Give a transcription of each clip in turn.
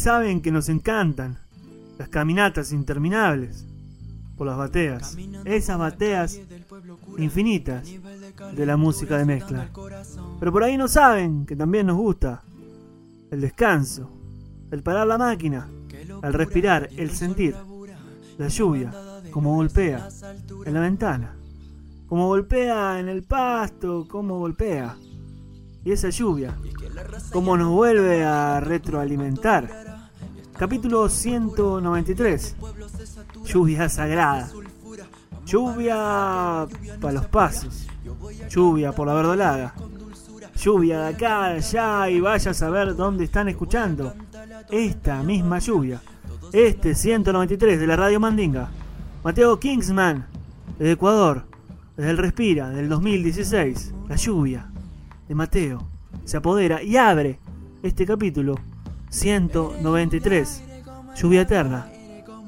Saben que nos encantan las caminatas interminables por las bateas. Esas bateas infinitas de la música de mezcla. Pero por ahí no saben que también nos gusta el descanso, el parar la máquina, el respirar, el sentir, la lluvia, como golpea en la ventana, como golpea en el pasto, como golpea. Y esa lluvia, como nos vuelve a retroalimentar. Capítulo 193. Lluvia sagrada. Lluvia para los pasos. Lluvia por la verdolaga. Lluvia de acá, de allá y vaya a saber dónde están escuchando. Esta misma lluvia. Este 193 de la Radio Mandinga. Mateo Kingsman, de Ecuador. Desde el Respira, del 2016. La lluvia de Mateo se apodera y abre este capítulo 193. Lluvia eterna.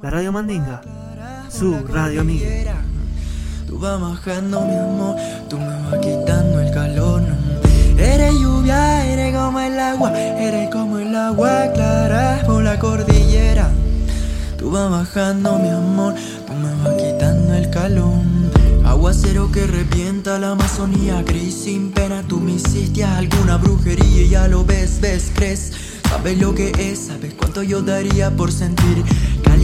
La Radio Mandinga. Su radio amiga. Tú vas bajando mi amor, tú me vas quitando el calor. Eres lluvia, eres como el agua, eres como el agua clara por la cordillera. Tú vas bajando mi amor, tú me vas quitando el calor. Aguacero que revienta la Amazonía gris sin pena. Tú me hiciste alguna brujería y ya lo ves, ves, crees. Sabes lo que es, sabes cuánto yo daría por sentir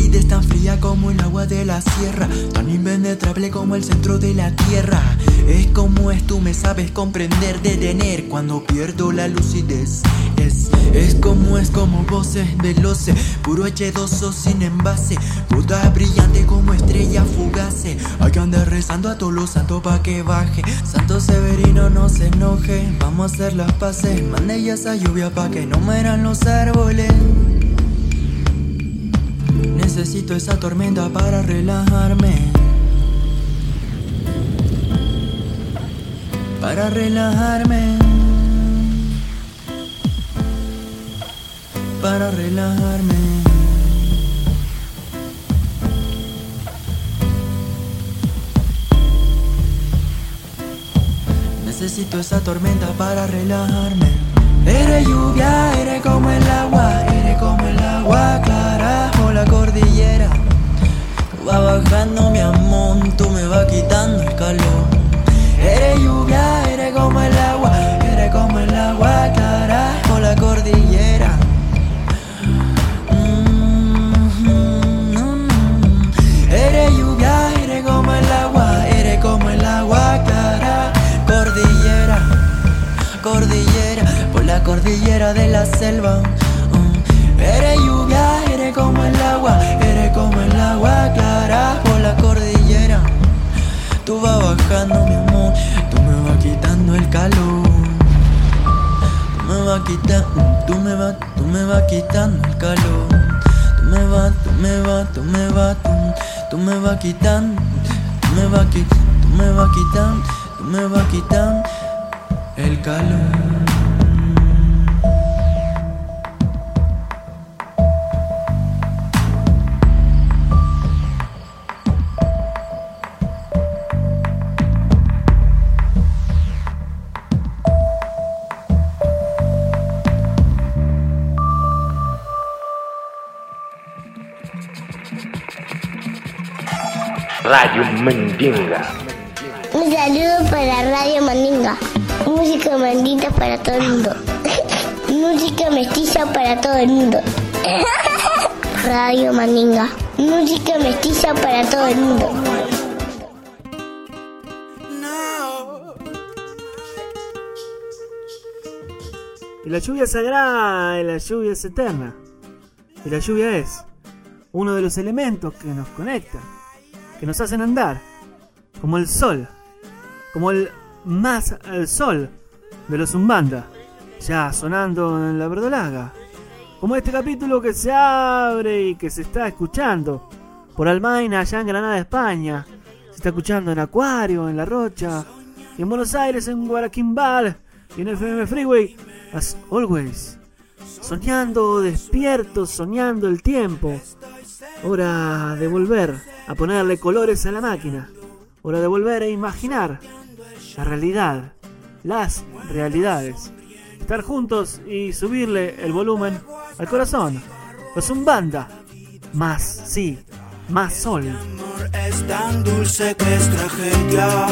calidez tan fría como el agua de la sierra, tan impenetrable como el centro de la tierra. Es como es, tú me sabes comprender, detener cuando pierdo la lucidez. Es, es como es, como voces del oce, puro H2O sin envase, puta brillante como estrella fugace. Hay que andar rezando a todos los santos pa' que baje. Santo Severino no se enoje, vamos a hacer las paces. Mande ya esa lluvia pa' que no mueran los árboles. Necesito esa tormenta para relajarme. Para relajarme. Para relajarme. Necesito esa tormenta para relajarme. Eres lluvia, eres como el agua, eres como el agua clara como la cordillera. Va bajando mi amor, tú me vas quitando el calor. Eres lluvia, eres como el agua, eres como el agua clara como la cordillera. Mm-hmm. Eres lluvia, eres como el agua, eres como el agua cordillera, cordillera, por la cordillera de la selva Eres lluvia, eres como el agua, eres como el agua clara por la cordillera. Tú vas bajando mi amor, tú me vas quitando el calor. Tú me vas quitando, tú me vas, tú me vas quitando el calor. Tú me vas, tú me vas, tú me vas, tú, tú me vas quitando, tú me vas quitando, tú me vas quitando, tú me vas quitando el calor. Radio Mandinga. Un saludo para Radio Mandinga. Música mandita para todo el mundo. Música mestiza para todo el mundo. Radio Mandinga. Música mestiza para todo el mundo. Y la lluvia es sagrada, y la lluvia es eterna. Y la lluvia es uno de los elementos que nos conectan, que nos hacen andar, como el sol, como el más el sol de los Zumbanda, ya sonando en la verdolaga. Como este capítulo que se abre y que se está escuchando por Almaina, allá en Granada, España. Se está escuchando en Acuario, en La Rocha, y en Buenos Aires, en Guaraquimbal, y en FM Freeway, as always. Soñando, despierto, soñando el tiempo. Hora de volver a ponerle colores a la máquina. Hora de volver a imaginar la realidad, las realidades. Estar juntos y subirle el volumen al corazón. Los banda Más, sí, más sol. es tan dulce que es tragedia.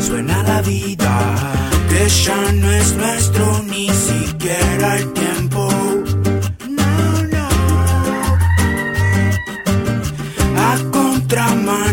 Suena la vida, que ya no es nuestro ni siquiera el tiempo. A contramano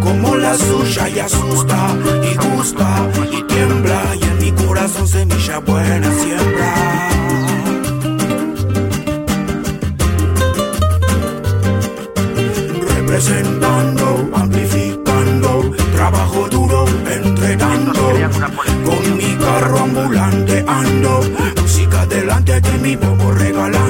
como la suya y asusta y gusta y tiembla. Y en mi corazón semilla buena siembra. representando, amplificando, trabajo duro, policía. Con mi carro ambulante ando, música delante de mi bobo regalando.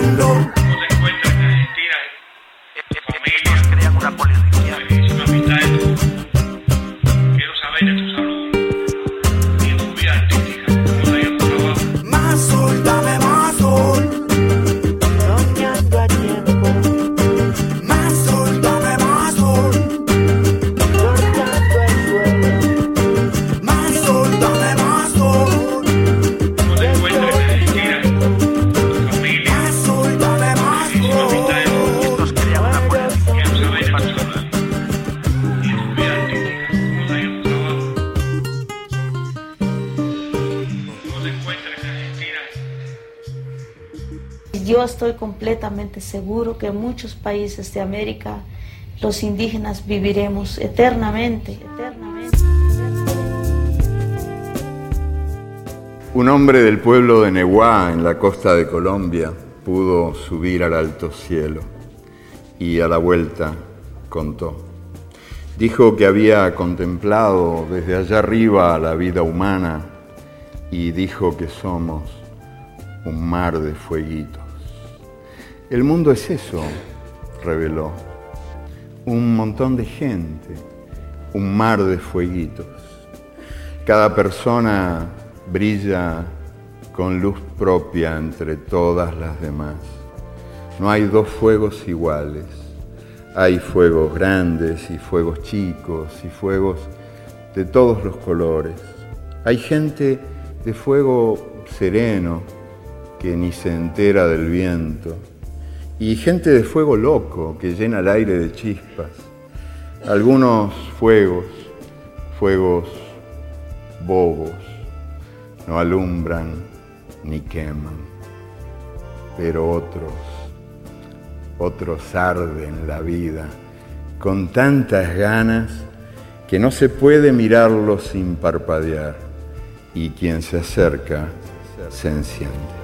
Seguro que en muchos países de América los indígenas viviremos eternamente, eternamente. Un hombre del pueblo de Neguá, en la costa de Colombia, pudo subir al alto cielo y a la vuelta contó. Dijo que había contemplado desde allá arriba la vida humana y dijo que somos un mar de fueguitos. El mundo es eso, reveló. Un montón de gente, un mar de fueguitos. Cada persona brilla con luz propia entre todas las demás. No hay dos fuegos iguales. Hay fuegos grandes y fuegos chicos y fuegos de todos los colores. Hay gente de fuego sereno que ni se entera del viento y gente de fuego loco que llena el aire de chispas. Algunos fuegos, fuegos bobos, no alumbran ni queman, pero otros, otros arden la vida con tantas ganas que no se puede mirarlos sin parpadear y quien se acerca se enciende.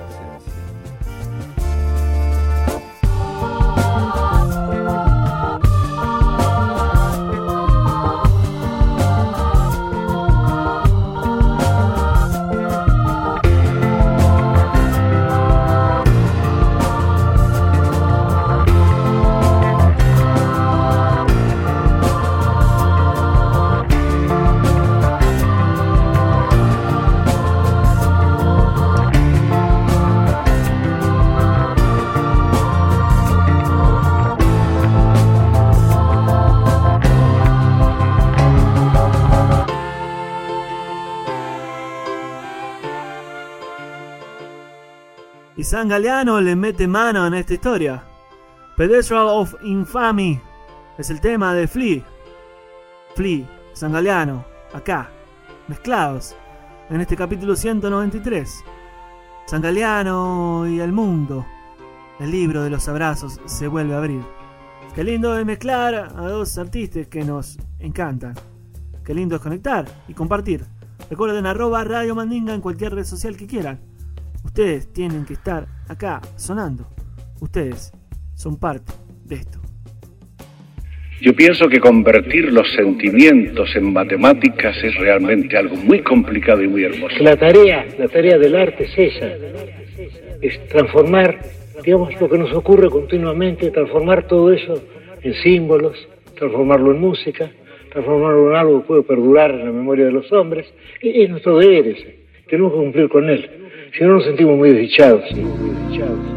San Galeano le mete mano en esta historia. Pedestral of Infamy es el tema de Flea. Flea, San Galeano, acá, mezclados, en este capítulo 193. San Galeano y el mundo. El libro de los abrazos se vuelve a abrir. Qué lindo es mezclar a dos artistas que nos encantan. Qué lindo es conectar y compartir. Recuerden arroba Radio Mandinga en cualquier red social que quieran. Ustedes tienen que estar acá sonando. Ustedes son parte de esto. Yo pienso que convertir los sentimientos en matemáticas es realmente algo muy complicado y muy hermoso. La tarea, la tarea del arte es esa, es transformar, digamos, lo que nos ocurre continuamente, transformar todo eso en símbolos, transformarlo en música, transformarlo en algo que puede perdurar en la memoria de los hombres. Y es nuestro deber ese, tenemos que cumplir con él. Si no nos sentimos muy desdichados. Muy desdichados.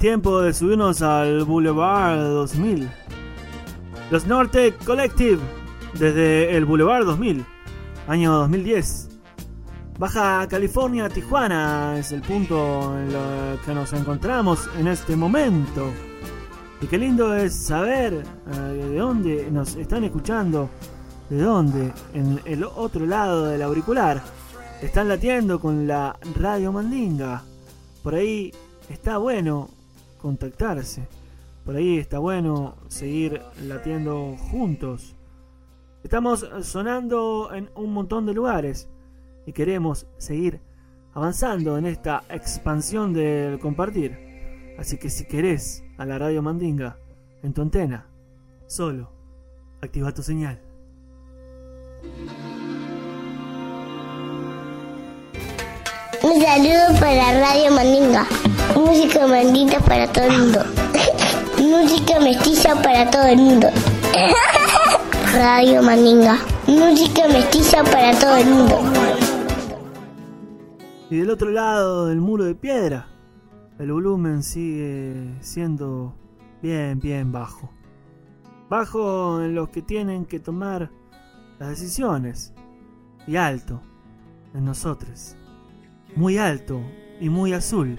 Tiempo de subirnos al Boulevard 2000. Los Norte Collective, desde el Boulevard 2000, año 2010. Baja California, Tijuana es el punto en el que nos encontramos en este momento. Y qué lindo es saber eh, de dónde nos están escuchando, de dónde, en el otro lado del auricular. Están latiendo con la Radio Mandinga. Por ahí está bueno contactarse. Por ahí está bueno seguir latiendo juntos. Estamos sonando en un montón de lugares y queremos seguir avanzando en esta expansión del compartir. Así que si querés a la radio Mandinga en tu antena, solo activa tu señal. Un saludo para Radio Mandinga. Música mandita para todo el mundo. Música mestiza para todo el mundo. Radio Mandinga. Música mestiza para todo el mundo. Y del otro lado del muro de piedra, el volumen sigue siendo bien, bien bajo. Bajo en los que tienen que tomar las decisiones. Y alto en nosotros. Muy alto y muy azul.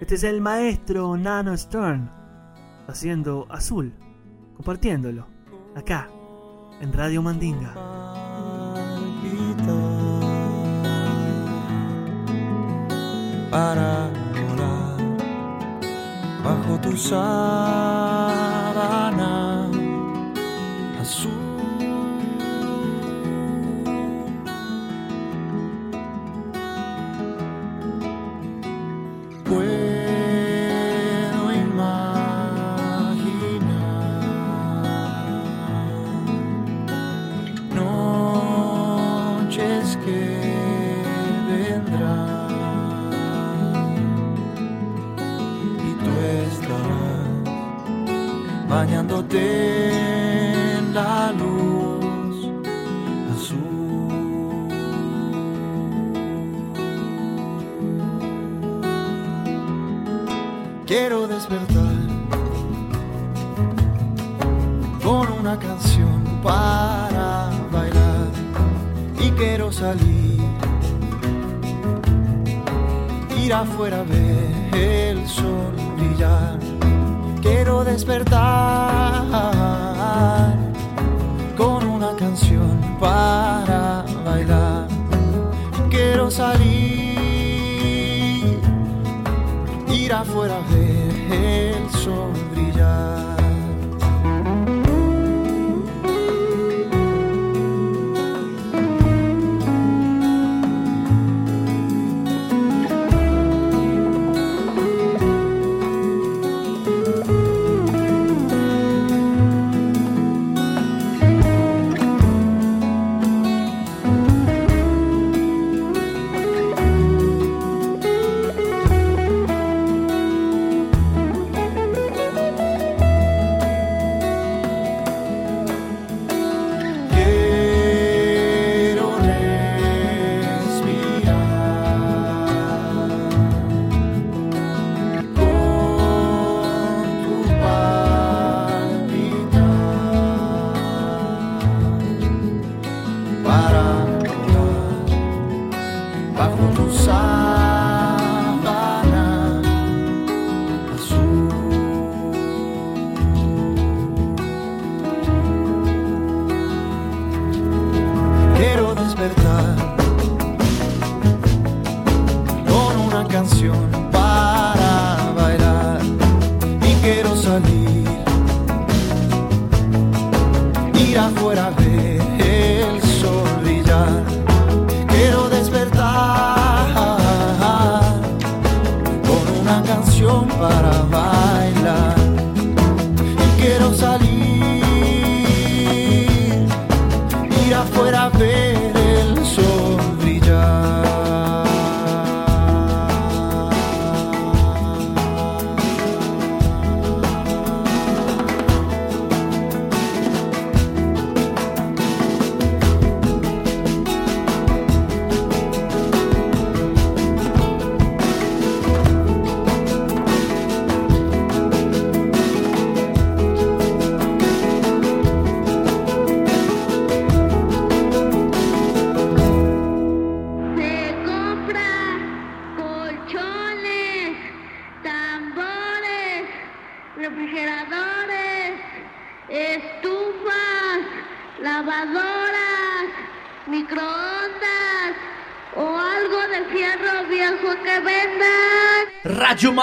Este es el maestro Nano Stern haciendo azul, compartiéndolo acá en Radio Mandinga. para volar bajo tu sábana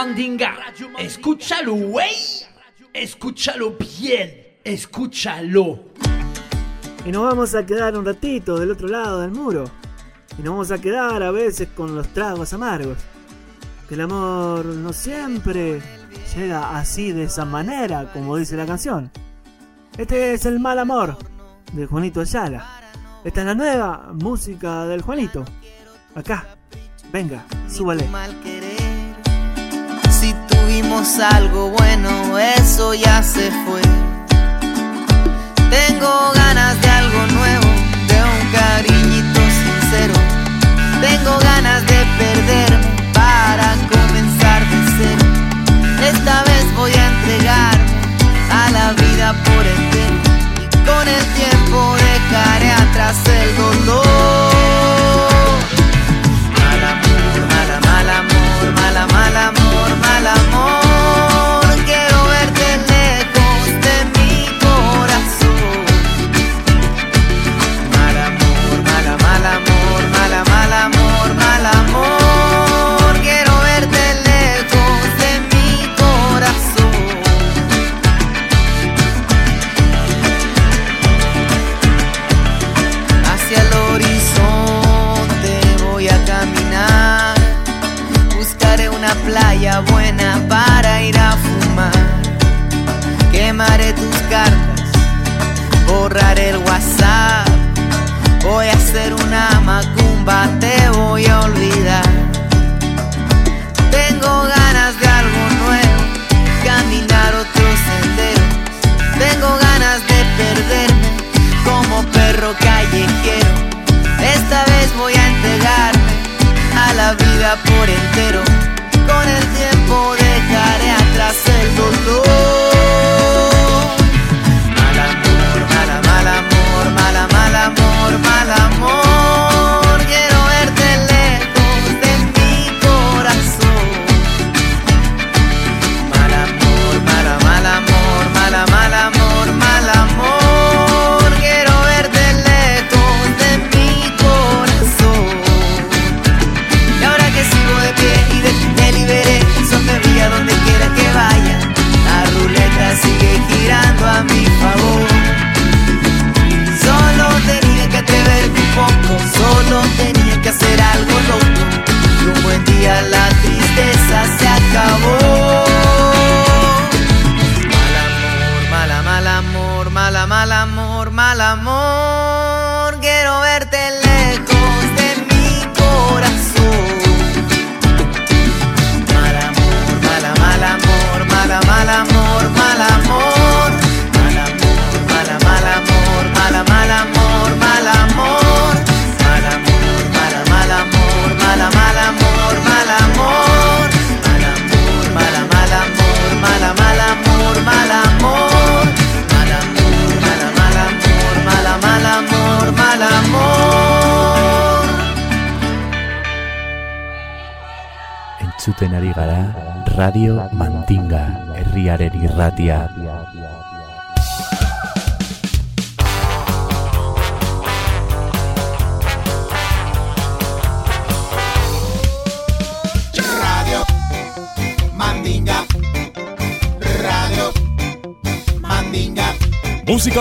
Mandinga. Escúchalo, güey. Escúchalo bien. Escúchalo. Y nos vamos a quedar un ratito del otro lado del muro. Y nos vamos a quedar a veces con los tragos amargos. Que el amor no siempre llega así de esa manera, como dice la canción. Este es el mal amor de Juanito Ayala. Esta es la nueva música del Juanito. Acá, venga, súbale. Tuvimos algo bueno, eso ya se fue. Tengo ganas de algo nuevo, de un cariñito sincero. Tengo ganas de perderme para comenzar de cero. Esta vez voy a entregarme a la vida por entero. Y con el tiempo dejaré atrás el dolor.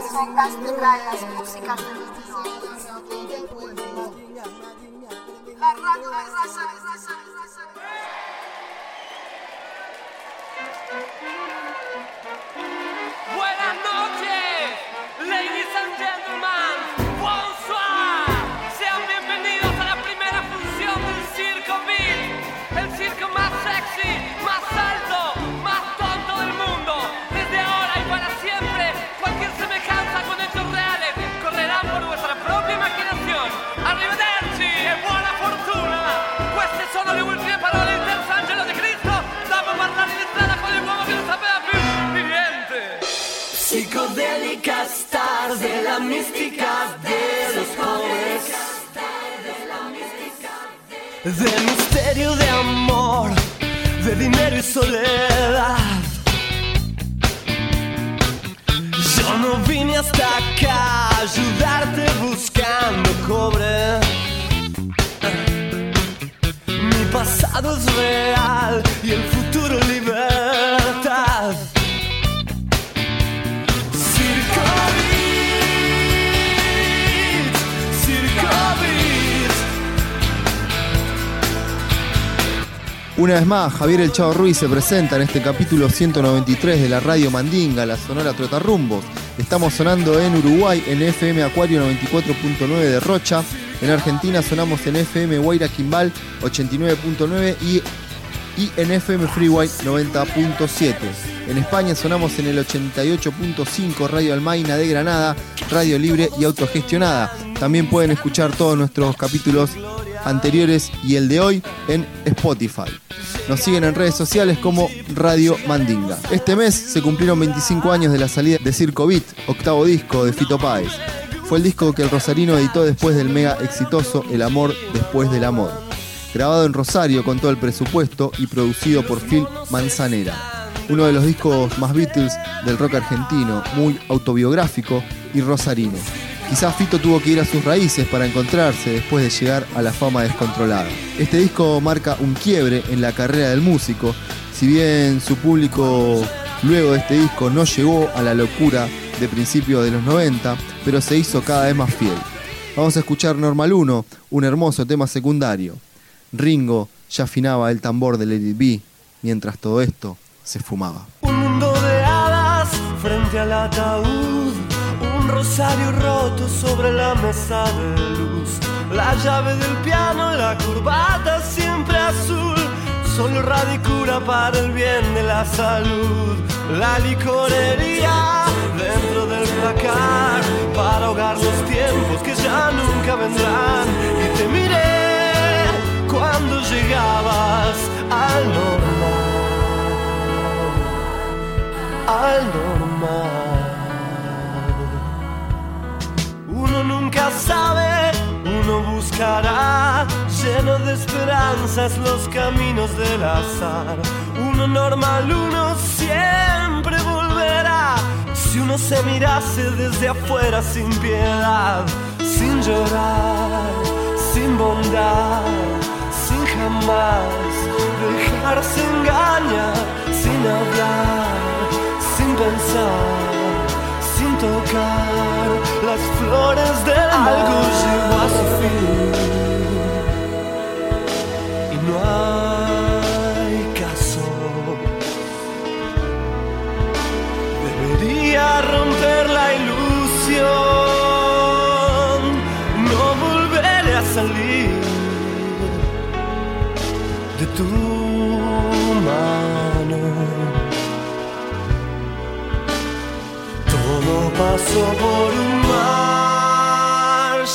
las ondas de playas, músicas de de misterio de amor, de dinero y soledad. Yo no vine hasta acá a ayudarte buscando cobre. Pasado es real y el futuro libertad. Una vez más, Javier El Chavo Ruiz se presenta en este capítulo 193 de la Radio Mandinga, la Sonora Trotarrumbos. Estamos sonando en Uruguay en FM Acuario 94.9 de Rocha. En Argentina sonamos en FM Guaira Quimbal 89.9 y, y en FM Freeway 90.7. En España sonamos en el 88.5 Radio Almaina de Granada, Radio Libre y Autogestionada. También pueden escuchar todos nuestros capítulos anteriores y el de hoy en Spotify. Nos siguen en redes sociales como Radio Mandinga. Este mes se cumplieron 25 años de la salida de Circo Beat, octavo disco de Fito Páez. Fue el disco que el Rosarino editó después del mega exitoso El Amor Después del Amor. Grabado en Rosario con todo el presupuesto y producido por Phil Manzanera. Uno de los discos más Beatles del rock argentino, muy autobiográfico y rosarino. Quizás Fito tuvo que ir a sus raíces para encontrarse después de llegar a la fama descontrolada. Este disco marca un quiebre en la carrera del músico, si bien su público luego de este disco no llegó a la locura de principios de los 90, pero se hizo cada vez más fiel. Vamos a escuchar Normal 1, un hermoso tema secundario. Ringo ya afinaba el tambor Let It Be, mientras todo esto se fumaba. Un mundo de hadas frente al ataúd. Un rosario roto sobre la mesa de luz. La llave del piano, la corbata siempre azul. solo radicura para el bien de la salud. La licorería dentro del placar para ahogar los tiempos que ya nunca vendrán. Y te miré cuando llegabas al normal, al normal. Uno nunca sabe, uno buscará, lleno de esperanzas los caminos del azar. Uno normal, uno siempre. Si uno se mirase desde afuera sin piedad, sin llorar, sin bondad, sin jamás dejarse engañar, sin hablar, sin pensar sin tocar las flores del algo llegó a su fin tu mano todo pasó por un marshal.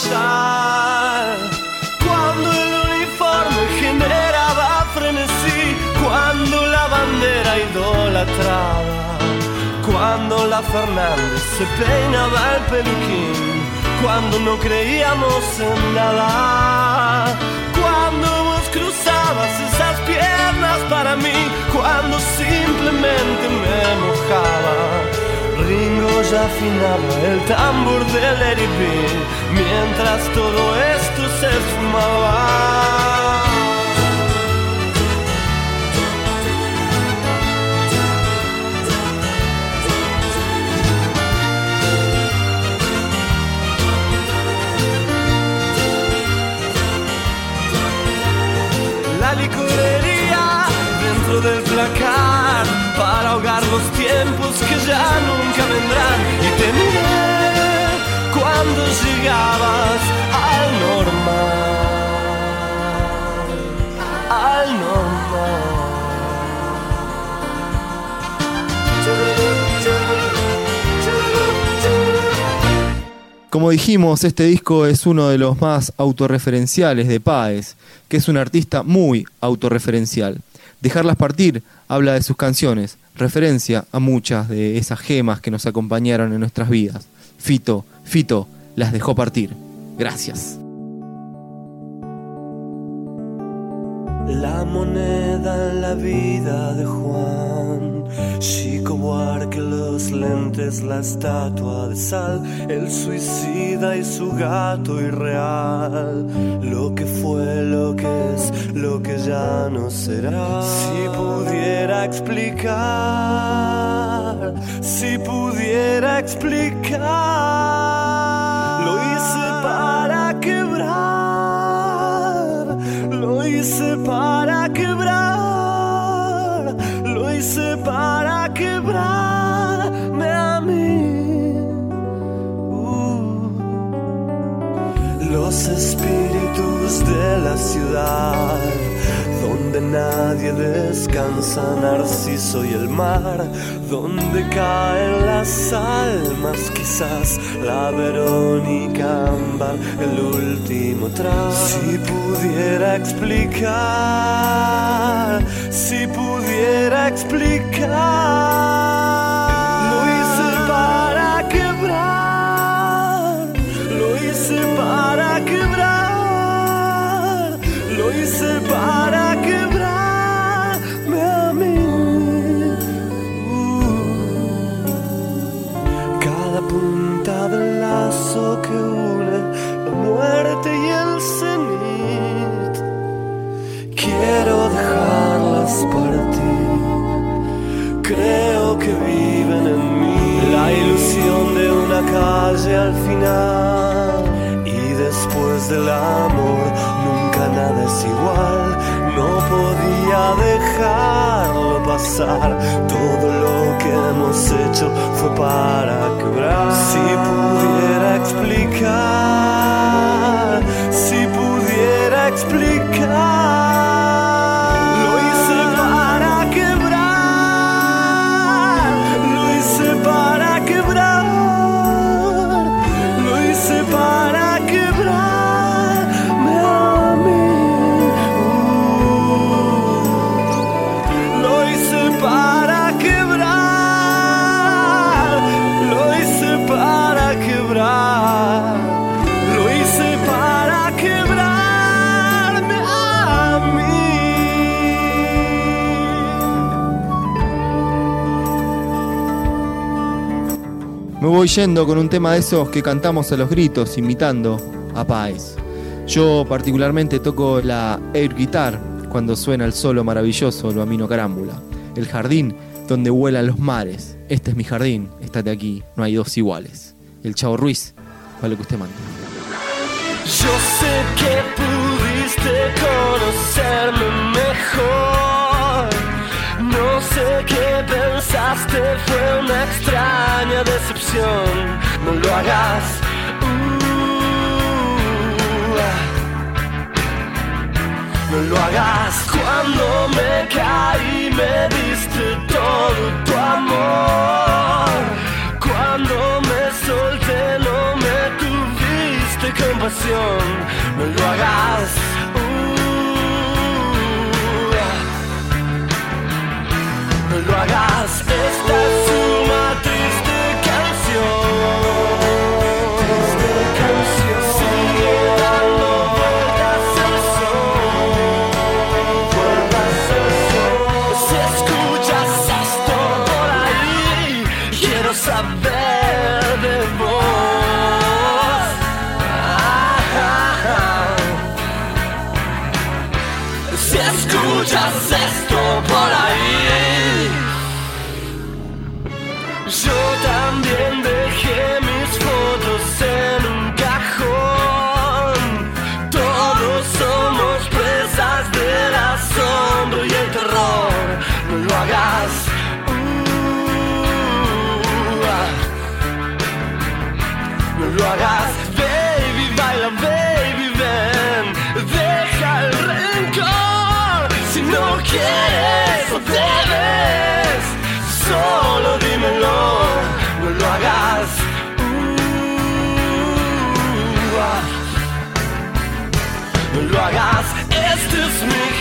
Cuando el uniforme generaba frenesí, cuando la bandera idolatraba, cuando la Fernández se peinaba el peluquín, cuando no creíamos en nada, afinaba el tambor del Be, mientras todo esto se esfumaba. La licorería dentro del placar para ahogar los tiempos que ya nunca vendrán. Y te miré cuando llegabas al normal, al normal. Como dijimos, este disco es uno de los más autorreferenciales de Páez, que es un artista muy autorreferencial. Dejarlas partir habla de sus canciones, referencia a muchas de esas gemas que nos acompañaron en nuestras vidas. Fito, Fito, las dejó partir. Gracias. La moneda en la vida de Juan, Chico Buarque, los lentes, la estatua de sal, el suicida y su gato irreal, lo que fue, lo que es, lo que ya no será. Si pudiera explicar, si pudiera explicar, lo hice para quebrar, lo hice para quebrar, hice para quebrarme a mí. Uh. Los espíritus de la ciudad, donde nadie descansa, Narciso y el mar, donde caen las almas, quizás la Verónica ámbar, el último tramo. Si pudiera explicar, si pudiera explicar, dejarlas partir. Creo que viven en mí la ilusión de una calle al final y después del amor nunca nada es igual. No podía dejarlo pasar. Todo lo que hemos hecho fue para quebrar. Si pudiera explicar, si pudiera explicar, voy yendo con un tema de esos que cantamos a los gritos, imitando a Páez. Yo particularmente toco la air guitar cuando suena el solo maravilloso lo amino carámbula. El jardín donde vuelan los mares. Este es mi jardín, estate aquí, no hay dos iguales. El Chavo Ruiz, para lo que usted manda. Yo sé que pudiste conocerme mejor. No sé qué pensaste, fue una extraña No lo hagas. Uh, no lo hagas cuando me caí, me diste todo tu amor. Cuando me solté, no me tuviste compasión. No lo hagas. uh, no lo hagas. Esta baby, baila, baby, ven, deja el rencor. Si no quieres o debes, solo dímelo, no lo hagas. Uh, ah. No lo hagas, este es mi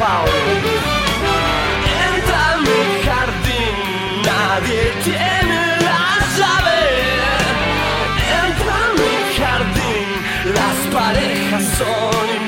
Pierre Paul. Entra a mi jardín, nadie tiene la llave. Entra a mi jardín, las parejas son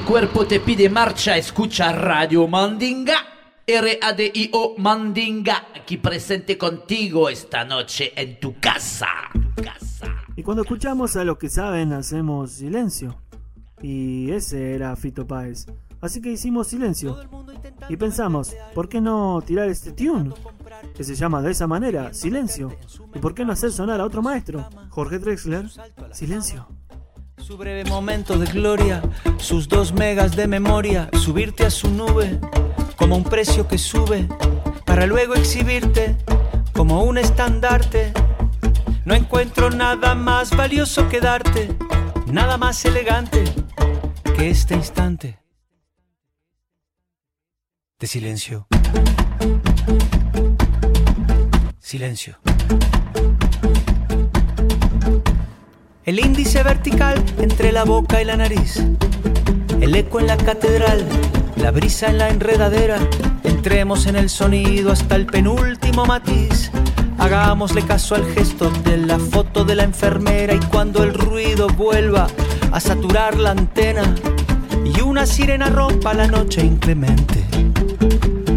el cuerpo te pide marcha, escucha Radio Mandinga. R-A-D-I-O Mandinga, aquí presente contigo esta noche en tu casa. Y cuando escuchamos a los que saben, hacemos silencio. Y ese era Fito Páez. Así que hicimos silencio. Y pensamos, ¿por qué no tirar este tune? Que se llama de esa manera, silencio. ¿Y por qué no hacer sonar a otro maestro? Jorge Drexler, silencio. Su breve momento de gloria, sus dos megas de memoria, subirte a su nube como un precio que sube, para luego exhibirte como un estandarte. No encuentro nada más valioso que darte, nada más elegante que este instante de silencio. Silencio. El índice vertical entre la boca y la nariz. El eco en la catedral, la brisa en la enredadera. Entremos en el sonido hasta el penúltimo matiz. Hagámosle caso al gesto de la foto de la enfermera y cuando el ruido vuelva a saturar la antena y una sirena rompa la noche inclemente,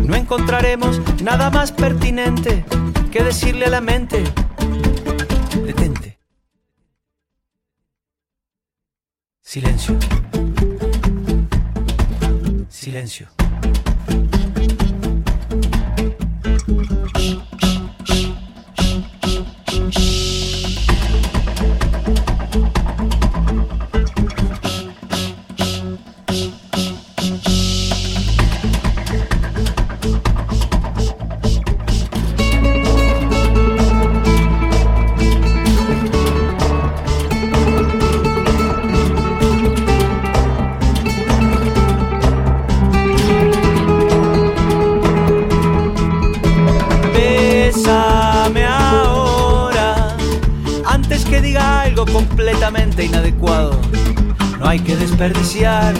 no encontraremos nada más pertinente que decirle a la mente, Silencio. Silencio. Inadecuado. No hay que desperdiciar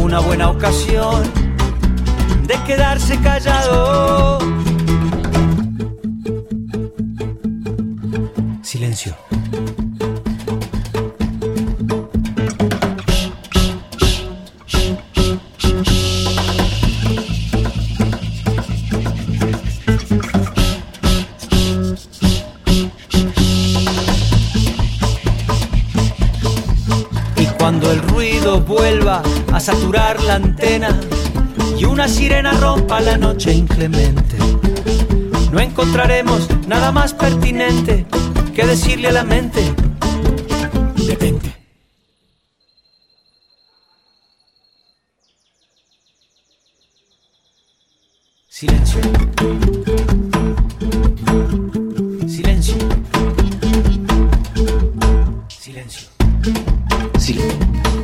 una buena ocasión de quedarse callado. Saturar la antena y una sirena rompa la noche inclemente, no encontraremos nada más pertinente que decirle a la mente. Silencio. Silencio. Silencio. Silencio.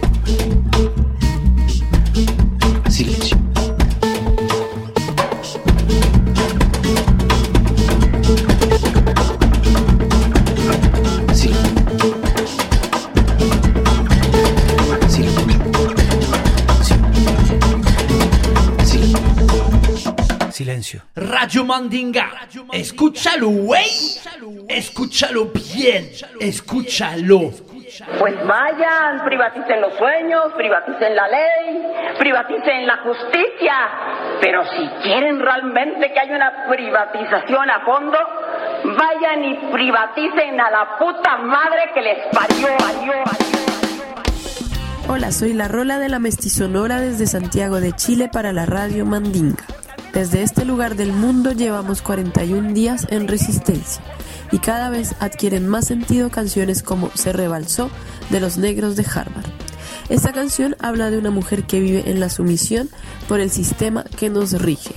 Radio Mandinga, escúchalo, güey. Escúchalo bien, escúchalo. Pues vayan, privaticen los sueños, privaticen la ley, privaticen la justicia. Pero si quieren realmente que haya una privatización a fondo, vayan y privaticen a la puta madre que les parió, parió, Hola, soy la Rola de la Mestizonora desde Santiago de Chile para la Radio Mandinga. Desde este lugar del mundo llevamos 41 días en resistencia y cada vez adquieren más sentido canciones como Se rebalsó de los negros de Harvard. Esta canción habla de una mujer que vive en la sumisión por el sistema que nos rige.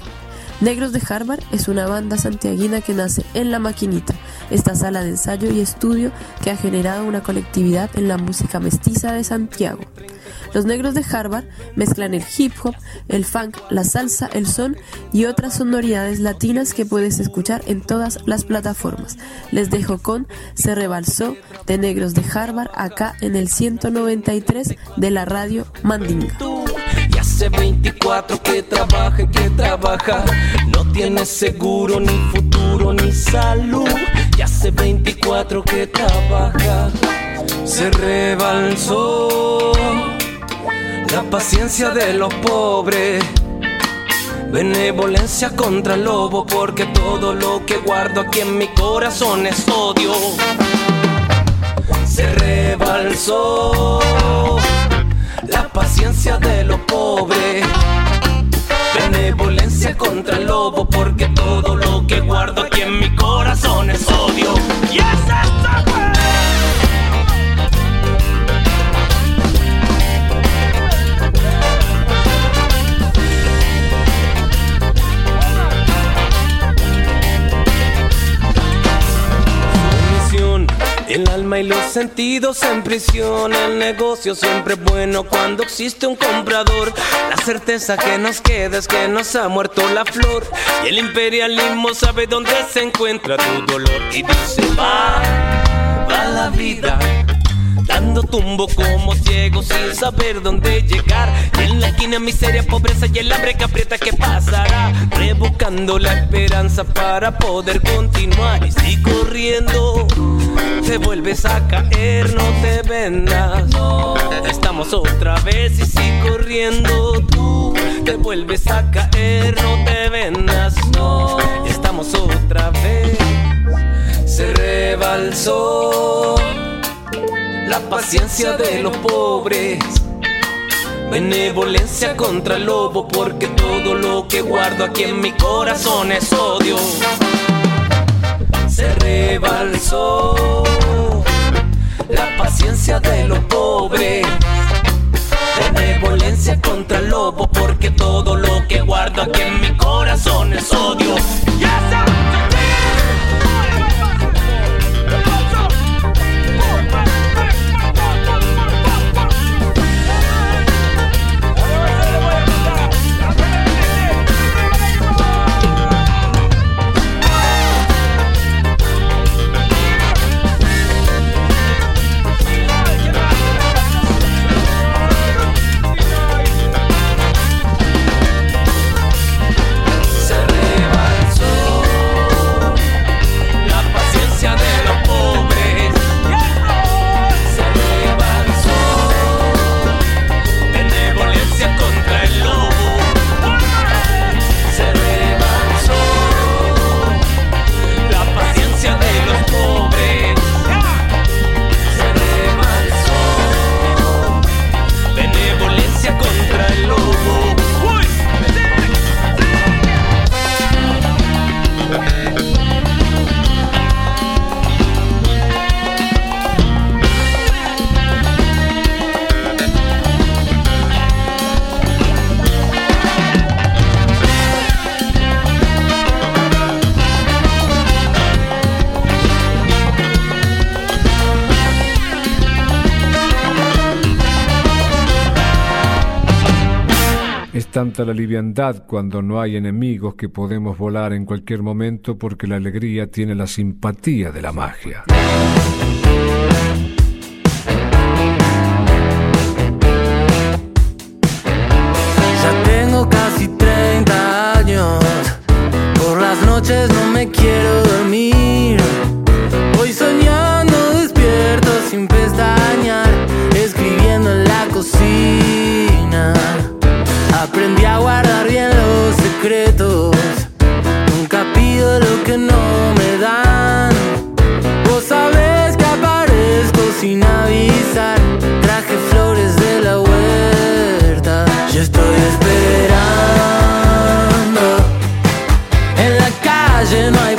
Negros de Harvard es una banda santiaguina que nace en La Maquinita, esta sala de ensayo y estudio que ha generado una colectividad en la música mestiza de Santiago. Los negros de Harvard mezclan el hip hop, el funk, la salsa, el son y otras sonoridades latinas que puedes escuchar en todas las plataformas. Les dejo con Se rebalsó de negros de Harvard acá en el 193 de la radio Mandinga. Hace 24 que trabaja que trabaja. No tiene seguro, ni futuro, ni salud. Y hace 24 que trabaja. Se rebalsó la paciencia de los pobres. Benevolencia contra el lobo, porque todo lo que guardo aquí en mi corazón es odio. Se rebalsó paciencia de los pobres. Benevolencia contra el lobo, porque todo lo que guardo aquí en mi corazón es odio. El alma y los sentidos en prisión. El negocio siempre es bueno cuando existe un comprador. La certeza que nos queda es que nos ha muerto la flor. Y el imperialismo sabe dónde se encuentra tu dolor. Y dice: Va, va la vida. Dando tumbo como ciego sin saber dónde llegar. Y en la esquina miseria, pobreza y el hambre que aprieta que pasará. Rebuscando la esperanza para poder continuar. Y si corriendo te vuelves a caer, no te vendas. Estamos otra vez y si corriendo tú te vuelves a caer, no te vendas. Estamos otra vez. Se rebalsó la paciencia de los pobres. Benevolencia contra el lobo, porque todo lo que guardo aquí en mi corazón es odio. Se rebalsó la paciencia de los pobres. Benevolencia contra el lobo, porque todo lo que guardo aquí en mi corazón es odio. Se tanta la liviandad cuando no hay enemigos que podemos volar en cualquier momento porque la alegría tiene la simpatía de la magia. Ya tengo casi 30 años. Por las noches no me quiero dormir. Voy soñando despierto sin pestañear. Escribiendo en la cocina. Aprendí a guardar bien los secretos. Nunca pido lo que no me dan. Vos sabés que aparezco sin avisar. Traje flores de la huerta. Yo estoy esperando. En la calle no hay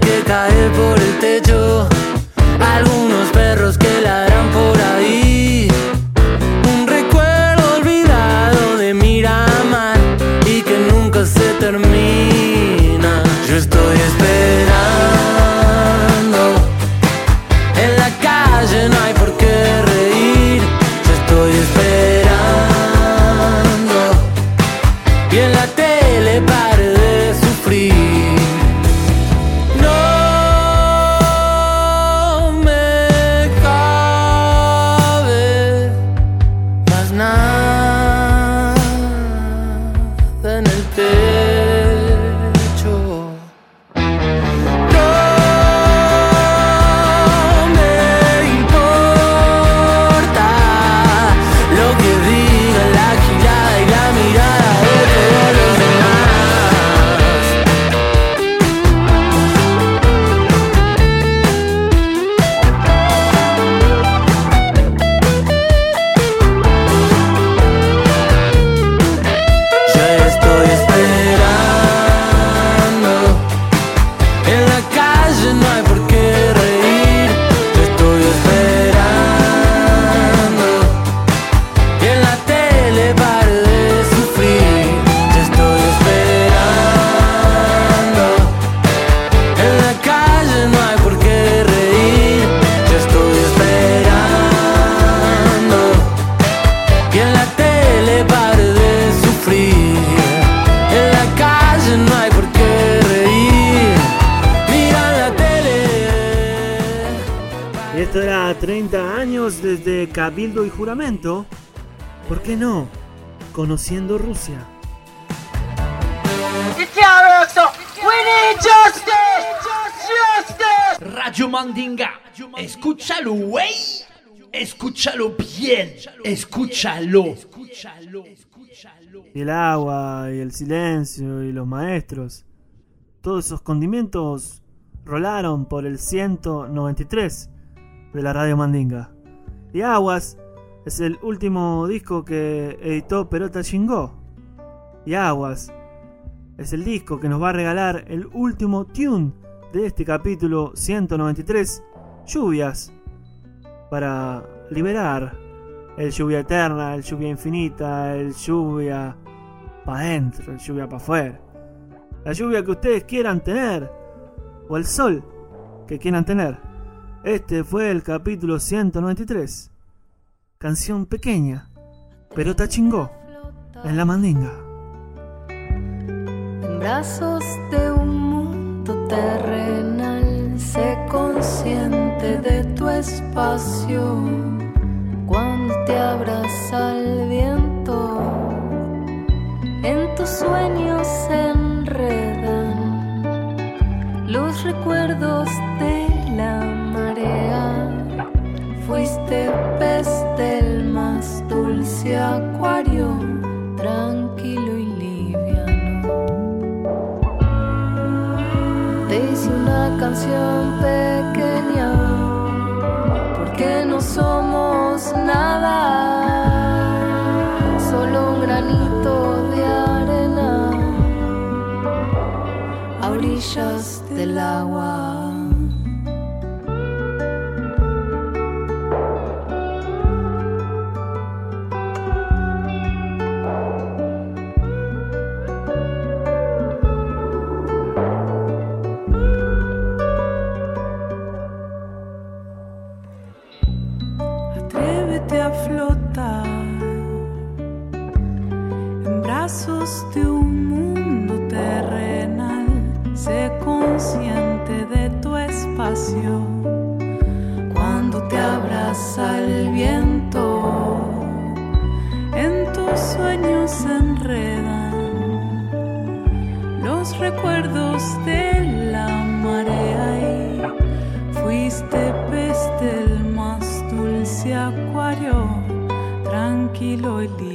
que caer por el techo. Escúchalo bien, escúchalo. Y el agua, y el silencio, y los maestros. Todos esos condimentos rolaron por el 193 de la Radio Mandinga. Y Aguas es el último disco que editó Perota Chingó. Y Aguas es el disco que nos va a regalar el último tune de este capítulo 193, Lluvias, para liberar el lluvia eterna, el lluvia infinita, el lluvia para adentro, el lluvia para afuera. La lluvia que ustedes quieran tener, o el sol que quieran tener. Este fue el capítulo 193. Canción pequeña, pero te chingó en la mandinga. En brazos de un mundo terrenal, sé consciente de tu espacio. Cuando te abraza el viento, en tus sueños se enredan los recuerdos de la marea. Fuiste pez del más dulce acuario, tranquilo y liviano. Te hice una canción pequeña, nada, solo un granito de arena a orillas del agua. De un mundo terrenal. Sé consciente de tu espacio. Cuando te abraza el viento, en tus sueños se enredan los recuerdos de la marea. Y fuiste pez del más dulce acuario, tranquilo y liviano.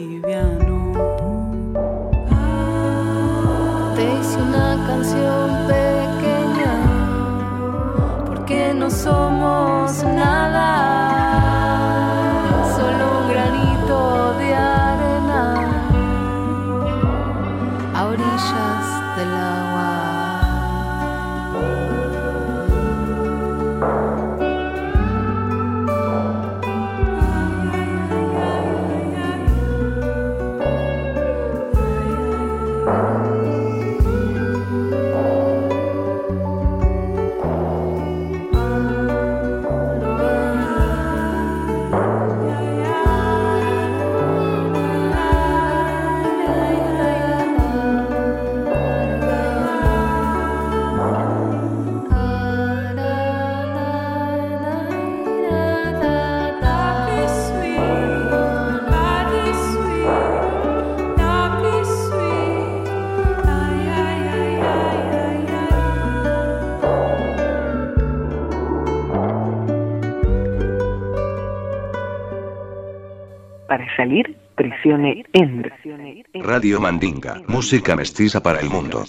Salir, presione Enter. Radio Mandinga, música mestiza para el mundo.